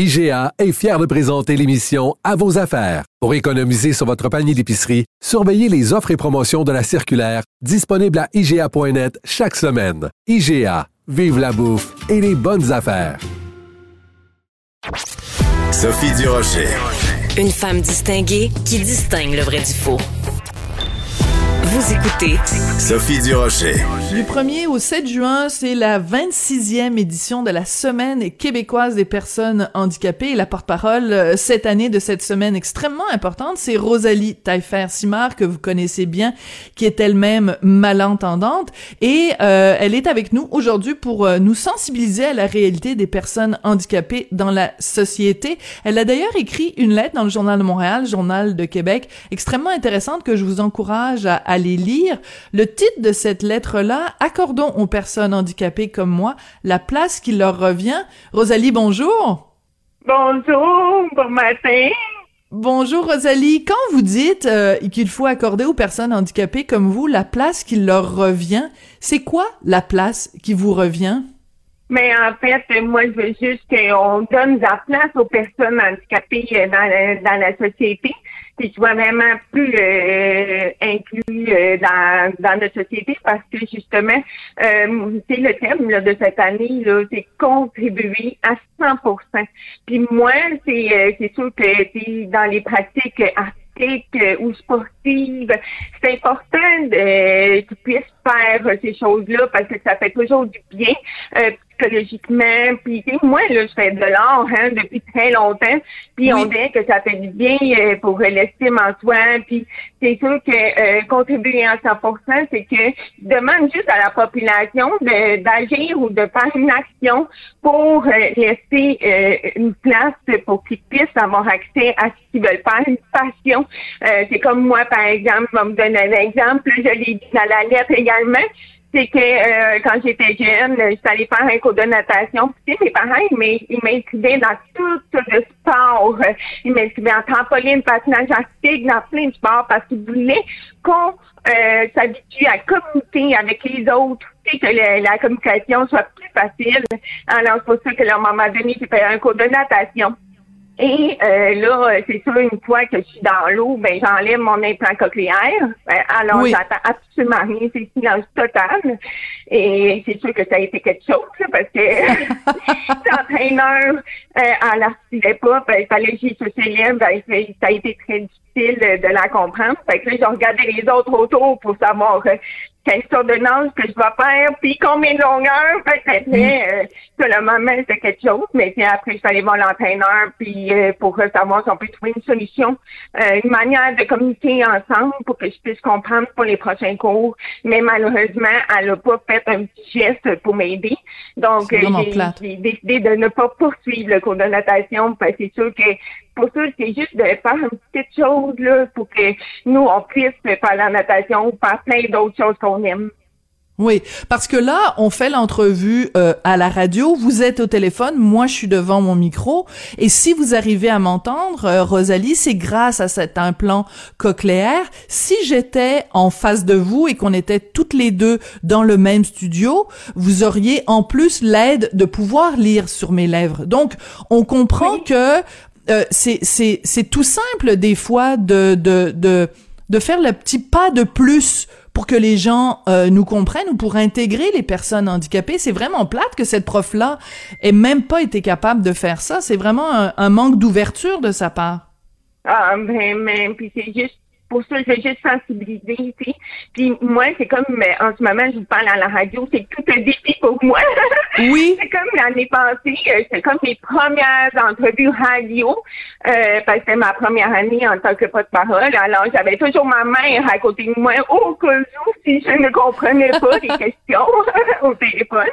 IGA est fier de présenter l'émission À vos affaires. Pour économiser sur votre panier d'épicerie, surveillez les offres et promotions de la circulaire disponible à IGA.net chaque semaine. IGA, vive la bouffe et les bonnes affaires. Sophie Durocher. Une femme distinguée qui distingue le vrai du faux. Vous écoutez Sophie Durocher. Du 1er au 7 juin, c'est la 26e édition de la Semaine québécoise des personnes handicapées. Et la porte-parole euh, cette année de cette semaine extrêmement importante, c'est Rosalie Taillefer-Simard, que vous connaissez bien, qui est elle-même malentendante. Et euh, elle est avec nous aujourd'hui pour euh, nous sensibiliser à la réalité des personnes handicapées dans la société. Elle a d'ailleurs écrit une lettre dans le Journal de Montréal, Journal de Québec, extrêmement intéressante que je vous encourage à, à les lire. Le titre de cette lettre-là, Accordons aux personnes handicapées comme moi la place qui leur revient. Rosalie, bonjour. Bonjour, bon matin. Bonjour Rosalie. Quand vous dites euh, qu'il faut accorder aux personnes handicapées comme vous la place qui leur revient, c'est quoi la place qui vous revient? Mais en fait, moi, je veux juste qu'on donne la place aux personnes handicapées euh, dans la, dans la société, qu'ils soient vraiment plus euh, inclus euh, dans, dans notre société, parce que justement, euh, c'est le thème là, de cette année, c'est contribuer à 100 Puis moi, c'est euh, c'est sûr que dans les pratiques artistiques euh, ou sportives, c'est important qu'ils puissent faire euh, ces choses-là parce que ça fait toujours du bien euh, psychologiquement. Puis tu sais, moi, là, je fais de l'art hein, depuis très longtemps. Puis on dit que ça fait du bien euh, pour l'estime en soi. Puis c'est sûr que euh, contribuer à 100%, c'est que je demande juste à la population de- d'agir ou de faire une action pour euh, laisser euh, une place pour qu'ils puissent avoir accès à ce qu'ils veulent faire, une passion. Euh, c'est comme moi, par exemple, je vais me donner un exemple, je l'ai dit dans la lettre également, c'est que euh, quand j'étais jeune, j'étais allée faire un cours de natation. Puis, mes parents, ils m'in- ils m'inscrivaient dans tout le sport. Ils m'inscrivaient en trampoline, patinage artistique, dans plein de sports parce qu'ils voulaient qu'on euh, s'habitue à communiquer avec les autres. Que la communication soit plus facile. Alors, c'est pour ça que à un moment donné, un cours de natation. Et euh, là, c'est sûr, une fois que je suis dans l'eau, ben j'enlève mon implant cochléaire. Ben, alors, Oui. j'attends absolument rien, c'est silence total. Et c'est sûr que ça a été quelque chose, là, parce que l'entraîneur euh, en l'articulait pas, ben, il fallait que j'y se célèbre, ben, ça a été très difficile euh, de la comprendre. Fait que là, j'ai regardé les autres autour pour savoir euh, quelle sorte de nage que je vais faire, puis combien de longueur. Fait que après, euh, sur le moment, c'était quelque chose, mais puis après, je suis allée voir l'entraîneur, puis euh, pour euh, savoir si on peut trouver une solution, euh, une manière de communiquer ensemble pour que je puisse comprendre pour les prochains cours. Mais malheureusement, elle n'a pas fait un petit geste pour m'aider. Donc, euh, j'ai décidé de ne pas poursuivre le cours de natation, parce que c'est sûr que pour ça, c'est juste de faire une petite chose là, pour que nous, on puisse faire la natation ou faire plein d'autres choses qu'on aime. Oui, parce que là, on fait l'entrevue euh, à la radio, vous êtes au téléphone, moi je suis devant mon micro, et si vous arrivez à m'entendre, euh, Rosalie, c'est grâce à cet implant cochléaire. Si j'étais en face de vous et qu'on était toutes les deux dans le même studio, vous auriez en plus l'aide de pouvoir lire sur mes lèvres. Donc, on comprend que euh, c'est c'est c'est tout simple des fois de de de de faire le petit pas de plus pour que les gens euh, nous comprennent ou pour intégrer les personnes handicapées. C'est vraiment plate que cette prof-là ait même pas été capable de faire ça. C'est vraiment un, un manque d'ouverture de sa part. Ah, ben, mais, puis c'est juste pour ça, je veux juste sensibiliser, tu sais. Puis moi, c'est comme, euh, en ce moment, je vous parle à la radio, c'est tout un défi pour moi. Oui. c'est l'année passée, euh, c'est comme mes premières entrevues radio, euh, parce que c'était ma première année en tant que porte-parole. Alors, j'avais toujours ma mère à côté de moi, au cas où, si je ne comprenais pas les questions au téléphone,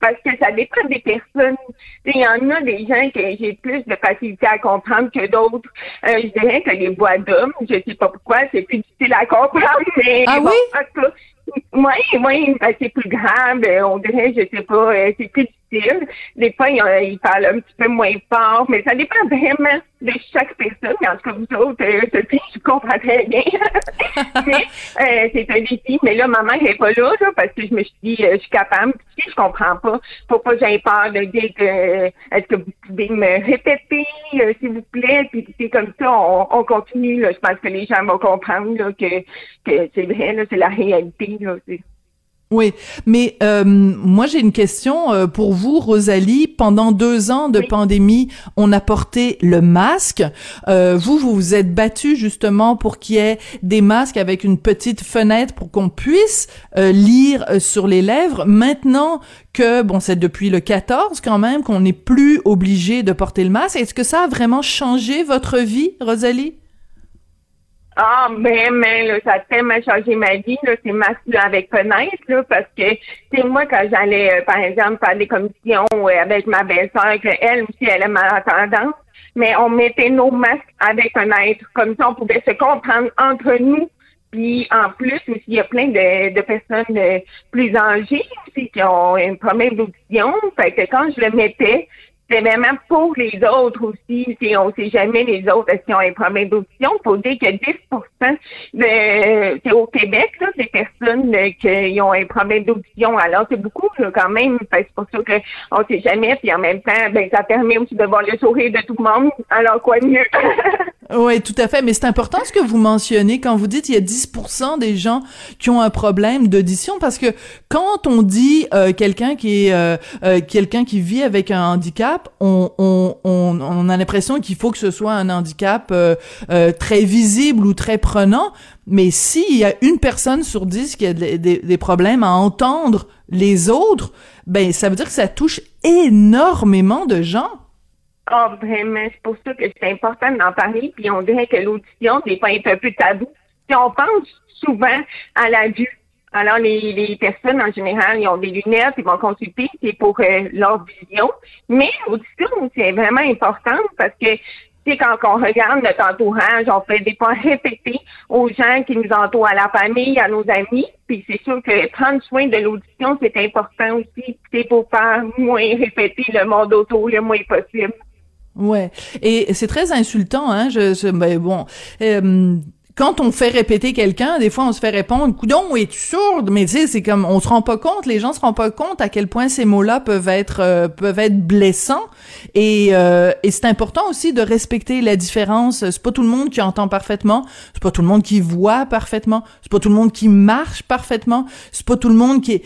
parce que ça dépend des personnes. Il y en a des gens que j'ai plus de facilité à comprendre que d'autres. Euh, je dirais que les voix d'hommes, je sais pas pourquoi, c'est plus difficile à comprendre, mais Ah bon, oui? en tout cas, moi, moi, ben, c'est plus grave, euh, on dirait, je sais pas, euh, c'est plus Des fois, il, euh, il parle un petit peu moins fort, mais ça dépend vraiment de chaque personne. En tout cas, vous autres, euh, je comprends très bien. euh, c'est un défi. Mais là, maman n'est pas là, là, parce que je me suis dit, euh, je suis capable. Puis, je comprends pas. Faut pas que j'aie peur de dire que, est-ce que vous pouvez me répéter, euh, s'il vous plaît? Puis c'est comme ça, on, on continue. Là. Je pense que les gens vont comprendre là, que, que c'est vrai, c'est la réalité. Là, Oui, mais euh, moi j'ai une question euh, pour vous, Rosalie. Pendant deux ans de Oui. pandémie, on a porté le masque. Euh, vous, vous vous êtes battu justement pour qu'il y ait des masques avec une petite fenêtre pour qu'on puisse euh, lire euh, sur les lèvres. Maintenant que, bon, c'est depuis le 14 quand même qu'on n'est plus obligé de porter le masque. Est-ce que ça a vraiment changé votre vie, Rosalie? Ah, ben, mais là, ça a tellement changé ma vie, là, ces masques-là avec fenêtre, là, parce que, c'est moi, quand j'allais, euh, par exemple, faire des commissions euh, avec ma belle-sœur, elle aussi, elle est malentendante, mais on mettait nos masques avec fenêtre, comme ça, on pouvait se comprendre entre nous. Puis, en plus, aussi, il y a plein de, de personnes euh, plus âgées aussi qui ont un problème d'audition. Fait que quand je le mettais, c'est vraiment pour les autres aussi. C'est- on sait jamais les autres qu'ils ont un problème d'audition. Il faut dire que 10 de, c'est au Québec, là, des personnes euh, qui ont un problème d'audition. Alors, c'est beaucoup là, quand même. C'est pour ça qu'on sait jamais. Puis en même temps, ben, ça permet aussi de voir le sourire de tout le monde. Alors, quoi de mieux? Oui, tout à fait. Mais c'est important ce que vous mentionnez quand vous dites il y a 10% des gens qui ont un problème d'audition parce que quand on dit euh, quelqu'un qui est euh, euh, quelqu'un qui vit avec un handicap, on on on, on a l'impression qu'il faut que ce soit un handicap euh, euh, très visible ou très prenant. Mais s'il y a une personne sur dix qui a des, des- des problèmes à entendre les autres, ben ça veut dire que ça touche énormément de gens. Ah, vraiment, c'est pour ça que c'est important d'en parler. Puis on dirait que l'audition, des fois, un peu tabou. Puis on pense souvent à la vue. Alors, les, les personnes, en général, ils ont des lunettes, ils vont consulter, c'est pour euh, leur vision. Mais l'audition, c'est vraiment important parce que, quand on regarde notre entourage, on fait des fois répéter aux gens qui nous entourent, à la famille, à nos amis. Puis c'est sûr que prendre soin de l'audition, c'est important aussi. C'est pour faire moins répéter le monde autour le moins possible. Ouais, et c'est très insultant, hein. Je, je- ben bon, euh, quand on fait répéter quelqu'un, des fois on se fait répondre "Coudon, es-tu sourde? Mais tu sais, c'est comme on se rend pas compte, les gens se rendent pas compte à quel point ces mots-là peuvent être euh, peuvent être blessants. Et, euh, et c'est important aussi de respecter la différence. C'est pas tout le monde qui entend parfaitement, c'est pas tout le monde qui voit parfaitement, c'est pas tout le monde qui marche parfaitement, c'est pas tout le monde qui est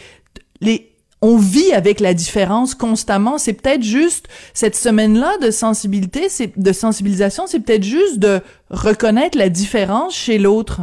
les on vit avec la différence constamment. C'est peut-être juste cette semaine-là de sensibilité, c'est de sensibilisation, c'est peut-être juste de reconnaître la différence chez l'autre.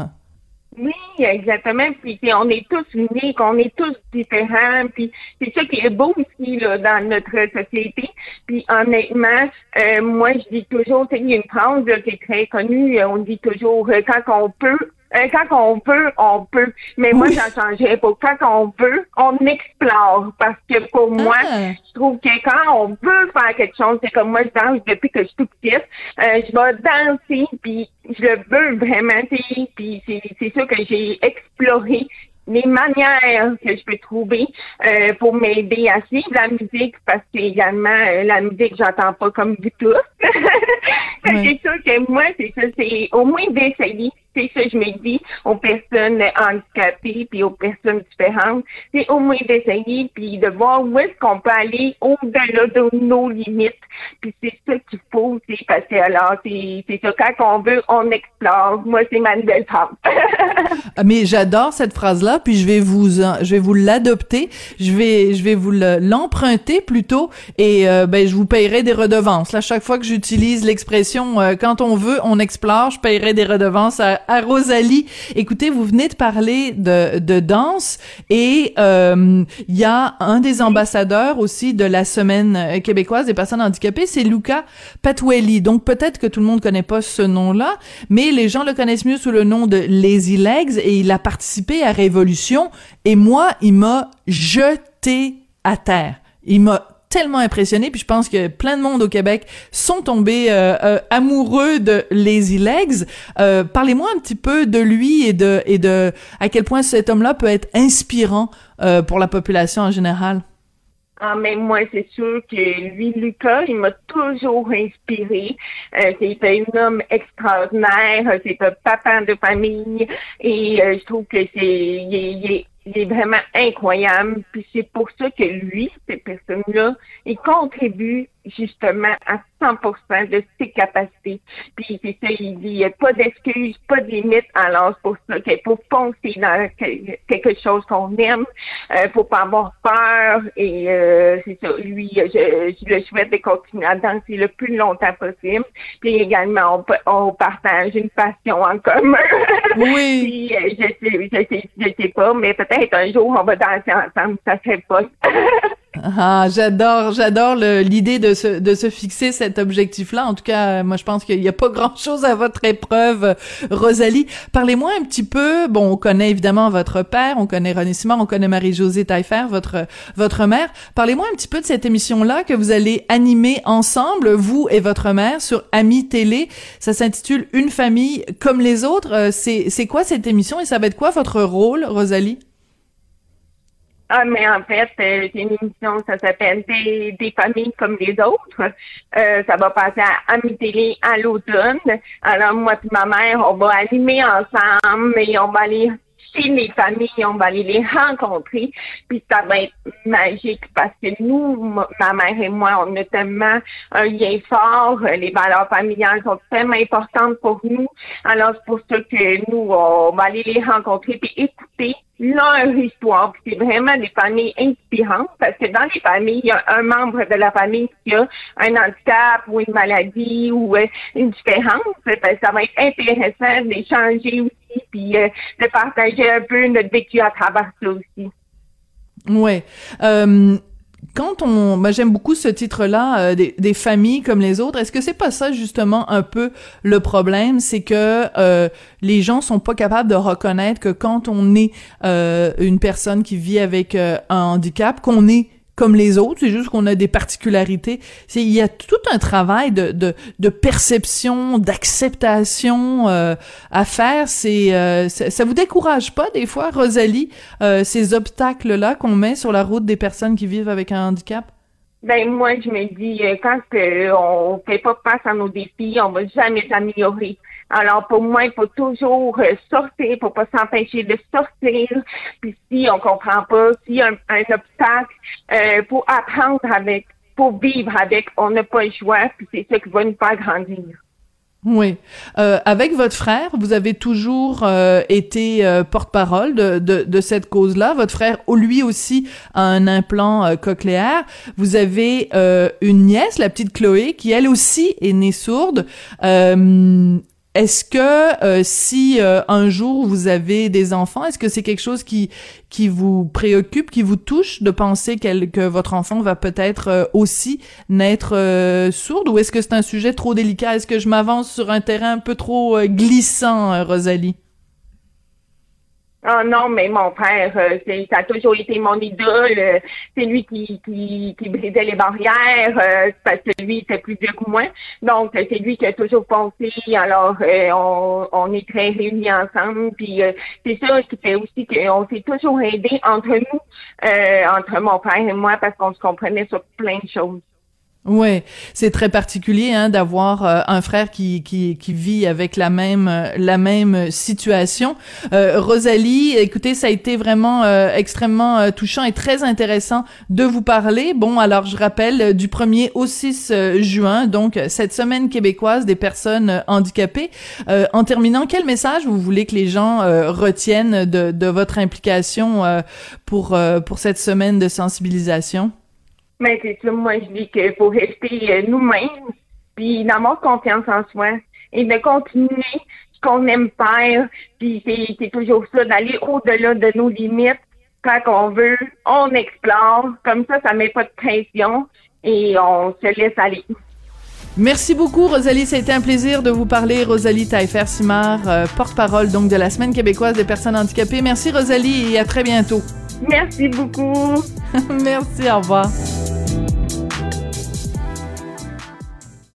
Oui, exactement. Puis, on est tous uniques, on est tous différents. Puis c'est ça qui est beau aussi là, dans notre société. Puis honnêtement, euh, moi je dis toujours, il y a une phrase qui est très connue. euh, On dit toujours euh, quand on peut. Euh, quand on peut, on peut. Mais moi, Oui. j'en changerais pas. Quand on peut, on explore. Parce que pour moi, Ah. je trouve que quand on veut faire quelque chose, c'est comme moi, je danse depuis que je suis toute petite. Euh, je vais danser, puis je le veux vraiment, puis c'est, c'est ça que j'ai exploré les manières que je peux trouver euh, pour m'aider à suivre la musique parce que également euh, la musique j'entends pas comme du tout. C'est sûr que moi c'est ça c'est au moins d'essayer c'est ça je me dis aux personnes handicapées puis aux personnes différentes c'est au moins d'essayer puis de voir où est-ce qu'on peut aller au-delà de nos limites puis c'est ça qu'il faut c'est parce que alors c'est ça quand on veut on explore moi c'est ma nouvelle femme Ah, Mais j'adore cette phrase-là, puis je vais vous, je vais vous l'adopter, je vais, je vais vous le- l'emprunter plutôt, et euh, ben je vous payerai des redevances. Là, chaque fois que j'utilise l'expression euh, quand on veut, on explore. Je paierai des redevances à, à, Rosalie. Écoutez, vous venez de parler de, de danse et il y a un des ambassadeurs aussi de la semaine québécoise des personnes handicapées, c'est Luca Patuelli. Donc peut-être que tout le monde connaît pas ce nom-là, mais les gens le connaissent mieux sous le nom de Lazy Legs et il a participé à Révolution et moi, il m'a jeté à terre. Il m'a tellement impressionné, puis je pense que plein de monde au Québec sont tombés euh, euh, amoureux de Lazy Legs. Euh, parlez-moi un petit peu de lui et de et de à quel point cet homme-là peut être inspirant pour la population en général. Ah, mais moi, c'est sûr que lui, Lucas, il m'a toujours inspiré. c'est un homme extraordinaire, c'est un papa de famille et je trouve que c'est il est il est vraiment incroyable. Puis c'est pour ça que lui, ces personnes-là, il contribue justement à 100% de ses capacités. Puis c'est ça, il dit, pas d'excuses, pas de limites. Alors c'est pour ça qu'il faut foncer dans quelque chose qu'on aime. Euh, faut pas avoir peur. Et euh, c'est ça, lui, je, je, le souhaite de continuer à danser le plus longtemps possible. Puis également, on, on partage une passion en commun. Oui. Euh, je sais, je sais, je sais pas, mais peut-être un jour on va danser ensemble, ça serait pas. Ah, j'adore, j'adore l'idée de se de se fixer cet objectif-là. En tout cas, moi, je pense qu'il n'y a pas grand-chose à votre épreuve, Rosalie. Parlez-moi un petit peu. Bon, on connaît évidemment votre père, on connaît René Simard, on connaît Marie-Josée Taillefer, votre votre mère. Parlez-moi un petit peu de cette émission-là que vous allez animer ensemble, vous et votre mère, sur Ami Télé. Ça s'intitule Une famille comme les autres. Euh, c'est c'est quoi cette émission et ça va être quoi votre rôle, Rosalie? Ah, mais en fait, euh, c'est une émission, ça s'appelle des, des familles comme les autres. Euh, ça va passer à Amitélé à l'automne. Alors, moi et ma mère, on va animer ensemble et on va aller chez les familles, on va aller les rencontrer, puis ça va être magique parce que nous, ma mère et moi, on a tellement un lien fort, les valeurs familiales sont tellement importantes pour nous. Alors c'est pour ça que nous, on va aller les rencontrer puis écouter leur histoire. C'est vraiment des familles inspirantes parce que dans les familles, il y a un membre de la famille qui a un handicap ou une maladie ou euh, une différence. Ça va être intéressant d'échanger aussi puis euh, de partager un peu notre vécu à travers ça aussi. Ouais. Euh, quand on, moi j'aime beaucoup ce titre-là, euh, des, familles comme les autres. Est-ce que c'est pas ça justement un peu le problème, c'est que euh, les gens sont pas capables de reconnaître que quand on est euh, une personne qui vit avec un handicap, qu'on est comme les autres, c'est juste qu'on a des particularités. C'est il y a tout un travail de de, de perception, d'acceptation euh, à faire. C'est euh, ça, vous décourage pas des fois, Rosalie, euh, ces obstacles là qu'on met sur la route des personnes qui vivent avec un handicap? Ben moi je me dis quand on fait pas face à nos défis, on va jamais s'améliorer. Alors, pour moi, il faut toujours euh, sortir, faut pas s'empêcher de sortir. Puis si on comprend pas, s'il y a un, obstacle, euh, pour apprendre avec, pour vivre avec, on n'a pas le choix, puis c'est ça qui va nous faire grandir. Oui. Euh, avec votre frère, vous avez toujours euh, été euh, porte-parole de, de, de, cette cause-là. Votre frère, lui aussi, a un implant cochléaire. Vous avez une nièce, la petite Chloé, qui elle aussi est née sourde. Est-ce que euh, si euh, un jour vous avez des enfants, est-ce que c'est quelque chose qui qui vous préoccupe, qui vous touche de penser que votre enfant va peut-être euh, aussi naître sourde? Ou est-ce que c'est un sujet trop délicat? Est-ce que je m'avance sur un terrain un peu trop glissant, Rosalie? Oh non, mais mon frère, euh, ça a toujours été mon idole. Euh, c'est lui qui, qui, qui, brisait les barrières euh, parce que lui, c'est plus vieux que moi. Donc, c'est lui qui a toujours pensé. Alors, on, on est très réunis ensemble. Puis, c'est ça qui fait aussi qu'on s'est toujours aidés entre nous, entre mon frère et moi, parce qu'on se comprenait sur plein de choses. Ouais, c'est très particulier hein, d'avoir euh, un frère qui, qui, vit avec la même euh, la même situation. Euh, Rosalie, écoutez, ça a été vraiment extrêmement touchant et très intéressant de vous parler. Bon, alors je rappelle du 1er au 6 juin, donc cette semaine québécoise des personnes handicapées. en terminant, quel message vous voulez que les gens retiennent de, de votre implication pour pour cette semaine de sensibilisation? Mais c'est ça, moi je dis qu'il faut rester euh, nous-mêmes, puis d'avoir confiance en soi et de continuer ce qu'on aime faire. Puis c'est, toujours ça, d'aller au-delà de nos limites. Quand on veut, on explore. Comme ça, ça met pas de pression et on se laisse aller. Merci beaucoup, Rosalie. Ça a été un plaisir de vous parler. Rosalie Taillefer-Simard, euh, porte-parole donc de la Semaine québécoise des personnes handicapées. Merci, Rosalie, et à très bientôt. Merci beaucoup. Merci, au revoir.